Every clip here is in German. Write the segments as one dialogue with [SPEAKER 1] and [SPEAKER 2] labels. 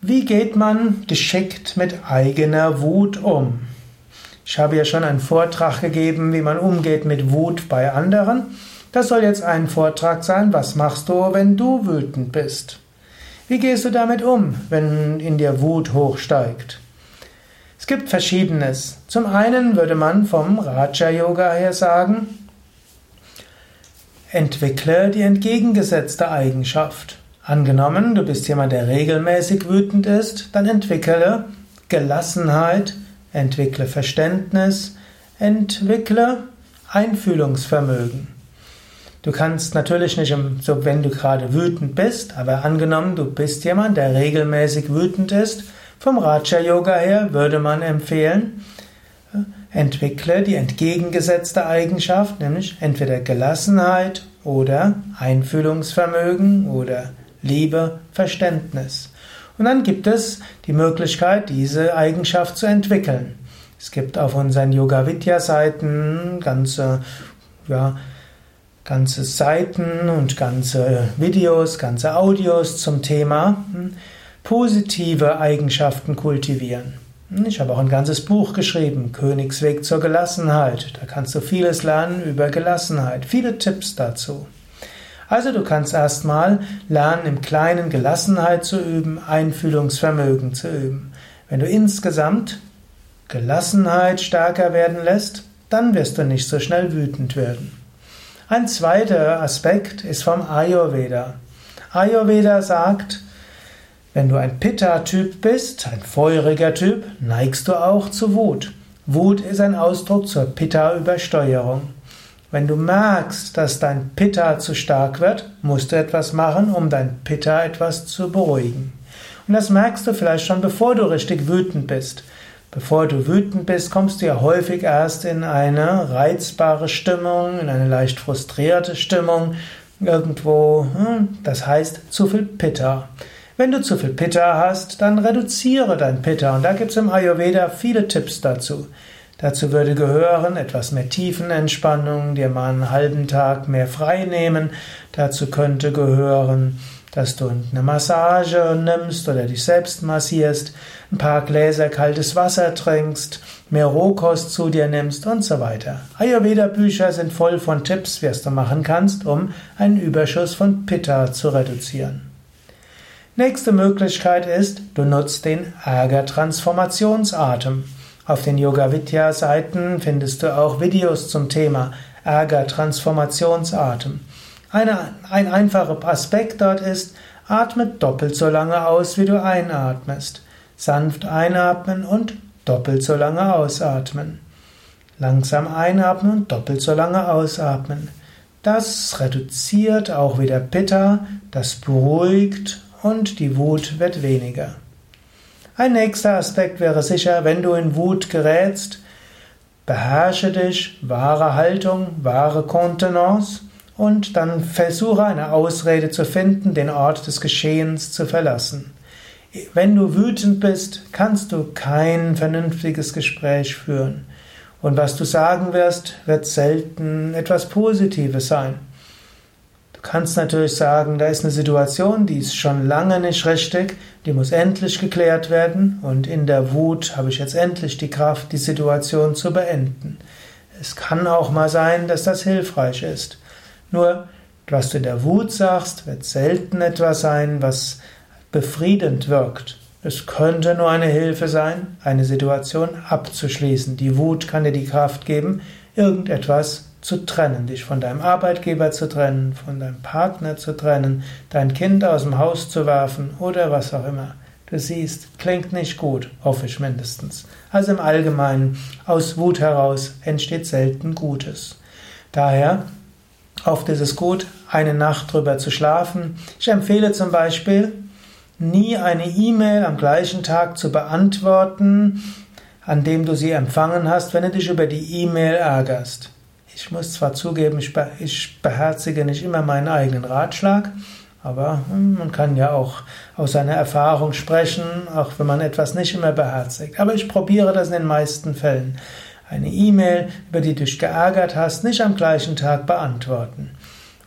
[SPEAKER 1] Wie geht man geschickt mit eigener Wut um? Ich habe ja schon einen Vortrag gegeben, wie man umgeht mit Wut bei anderen. Das soll jetzt ein Vortrag sein, was machst du, wenn du wütend bist? Wie gehst du damit um, wenn in dir Wut hochsteigt? Es gibt Verschiedenes. Zum einen würde man vom Raja Yoga her sagen, entwickle die entgegengesetzte Eigenschaft. Angenommen, du bist jemand, der regelmäßig wütend ist, dann entwickle Gelassenheit, entwickle Verständnis, entwickle Einfühlungsvermögen. Du kannst natürlich nicht, so wenn du gerade wütend bist, aber angenommen, du bist jemand, der regelmäßig wütend ist, vom Raja Yoga her würde man empfehlen, entwickle die entgegengesetzte Eigenschaft, nämlich entweder Gelassenheit oder Einfühlungsvermögen oder Liebe, Verständnis. Und dann gibt es die Möglichkeit, diese Eigenschaft zu entwickeln. Es gibt auf unseren Yoga Vidya Seiten ganze, ja, ganze Seiten und ganze Videos, ganze Audios zum Thema hm, positive Eigenschaften kultivieren. Hm, ich habe auch ein ganzes Buch geschrieben, Königsweg zur Gelassenheit. Da kannst du vieles lernen über Gelassenheit, viele Tipps dazu. Also du kannst erstmal lernen, im Kleinen Gelassenheit zu üben, Einfühlungsvermögen zu üben. Wenn du insgesamt Gelassenheit stärker werden lässt, dann wirst du nicht so schnell wütend werden. Ein zweiter Aspekt ist vom Ayurveda. Ayurveda sagt, wenn du ein Pitta-Typ bist, ein feuriger Typ, neigst du auch zu Wut. Wut ist ein Ausdruck zur Pitta-Übersteuerung. Wenn du merkst, dass dein Pitta zu stark wird, musst du etwas machen, um dein Pitta etwas zu beruhigen. Und das merkst du vielleicht schon, bevor du richtig wütend bist. Bevor du wütend bist, kommst du ja häufig erst in eine reizbare Stimmung, in eine leicht frustrierte Stimmung, irgendwo, hm, das heißt zu viel Pitta. Wenn du zu viel Pitta hast, dann reduziere dein Pitta. Und da gibt es im Ayurveda viele Tipps dazu. Dazu würde gehören etwas mehr Tiefenentspannung, dir mal einen halben Tag mehr frei nehmen. Dazu könnte gehören, dass du eine Massage nimmst oder dich selbst massierst, ein paar Gläser kaltes Wasser trinkst, mehr Rohkost zu dir nimmst und so weiter. Ayurveda-Bücher sind voll von Tipps, was du machen kannst, um einen Überschuss von Pitta zu reduzieren. Nächste Möglichkeit ist, du nutzt den Ärger-Transformationsatem. Auf den Yoga Vidya Seiten findest du auch Videos zum Thema Ärger Transformationsatem. Eine, ein einfacher Aspekt dort ist, atme doppelt so lange aus, wie du einatmest. Sanft einatmen und doppelt so lange ausatmen. Langsam einatmen und doppelt so lange ausatmen. Das reduziert auch wieder Pitta, das beruhigt und die Wut wird weniger. Ein nächster Aspekt wäre sicher, wenn du in Wut gerätst, beherrsche dich, wahre Haltung, wahre Kontenance und dann versuche eine Ausrede zu finden, den Ort des Geschehens zu verlassen. Wenn du wütend bist, kannst du kein vernünftiges Gespräch führen. Und was du sagen wirst, wird selten etwas Positives sein. Du kannst natürlich sagen, da ist eine Situation, die ist schon lange nicht richtig, die muss endlich geklärt werden und in der Wut habe ich jetzt endlich die Kraft, die Situation zu beenden. Es kann auch mal sein, dass das hilfreich ist. Nur, was du in der Wut sagst, wird selten etwas sein, was befriedend wirkt. Es könnte nur eine Hilfe sein, eine Situation abzuschließen. Die Wut kann dir die Kraft geben, irgendetwas zu trennen, dich von deinem Arbeitgeber zu trennen, von deinem Partner zu trennen, dein Kind aus dem Haus zu werfen oder was auch immer. Du siehst, klingt nicht gut, hoffe ich mindestens. Also im Allgemeinen, aus Wut heraus entsteht selten Gutes. Daher, oft ist es gut, eine Nacht drüber zu schlafen. Ich empfehle zum Beispiel, nie eine E-Mail am gleichen Tag zu beantworten, an dem du sie empfangen hast, wenn du dich über die E-Mail ärgerst. Ich muss zwar zugeben, ich, beherzige nicht immer meinen eigenen Ratschlag, aber hm, man kann ja auch aus seiner Erfahrung sprechen, auch wenn man etwas nicht immer beherzigt. Aber ich probiere das in den meisten Fällen. Eine E-Mail, über die du dich geärgert hast, nicht am gleichen Tag beantworten.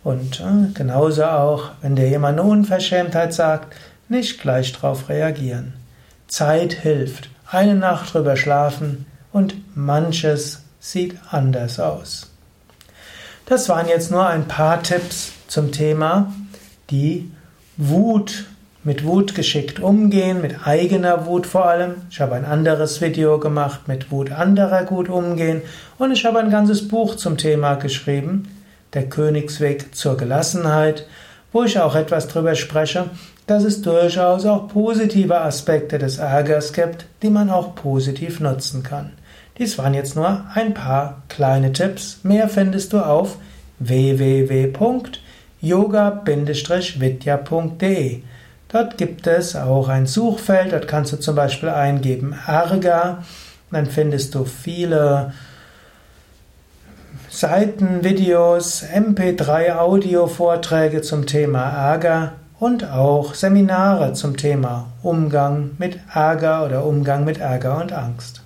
[SPEAKER 1] Und äh, genauso auch, wenn dir jemand eine Unverschämtheit sagt, nicht gleich darauf reagieren. Zeit hilft. Eine Nacht drüber schlafen und manches sieht anders aus. Das waren jetzt nur ein paar Tipps zum Thema die Wut, mit Wut geschickt umgehen, mit eigener Wut vor allem. Ich habe ein anderes Video gemacht, mit Wut anderer gut umgehen und ich habe ein ganzes Buch zum Thema geschrieben, Der Königsweg zur Gelassenheit, wo ich auch etwas darüber spreche, dass es durchaus auch positive Aspekte des Ärgers gibt, die man auch positiv nutzen kann. Dies waren jetzt nur ein paar kleine Tipps. Mehr findest du auf www.yoga-vidya.de. Dort gibt es auch ein Suchfeld, dort kannst du zum Beispiel eingeben Ärger, dann findest du viele Seiten, Videos, MP3 Audio-Vorträge zum Thema Ärger und auch Seminare zum Thema Umgang mit Ärger oder Umgang mit Ärger und Angst.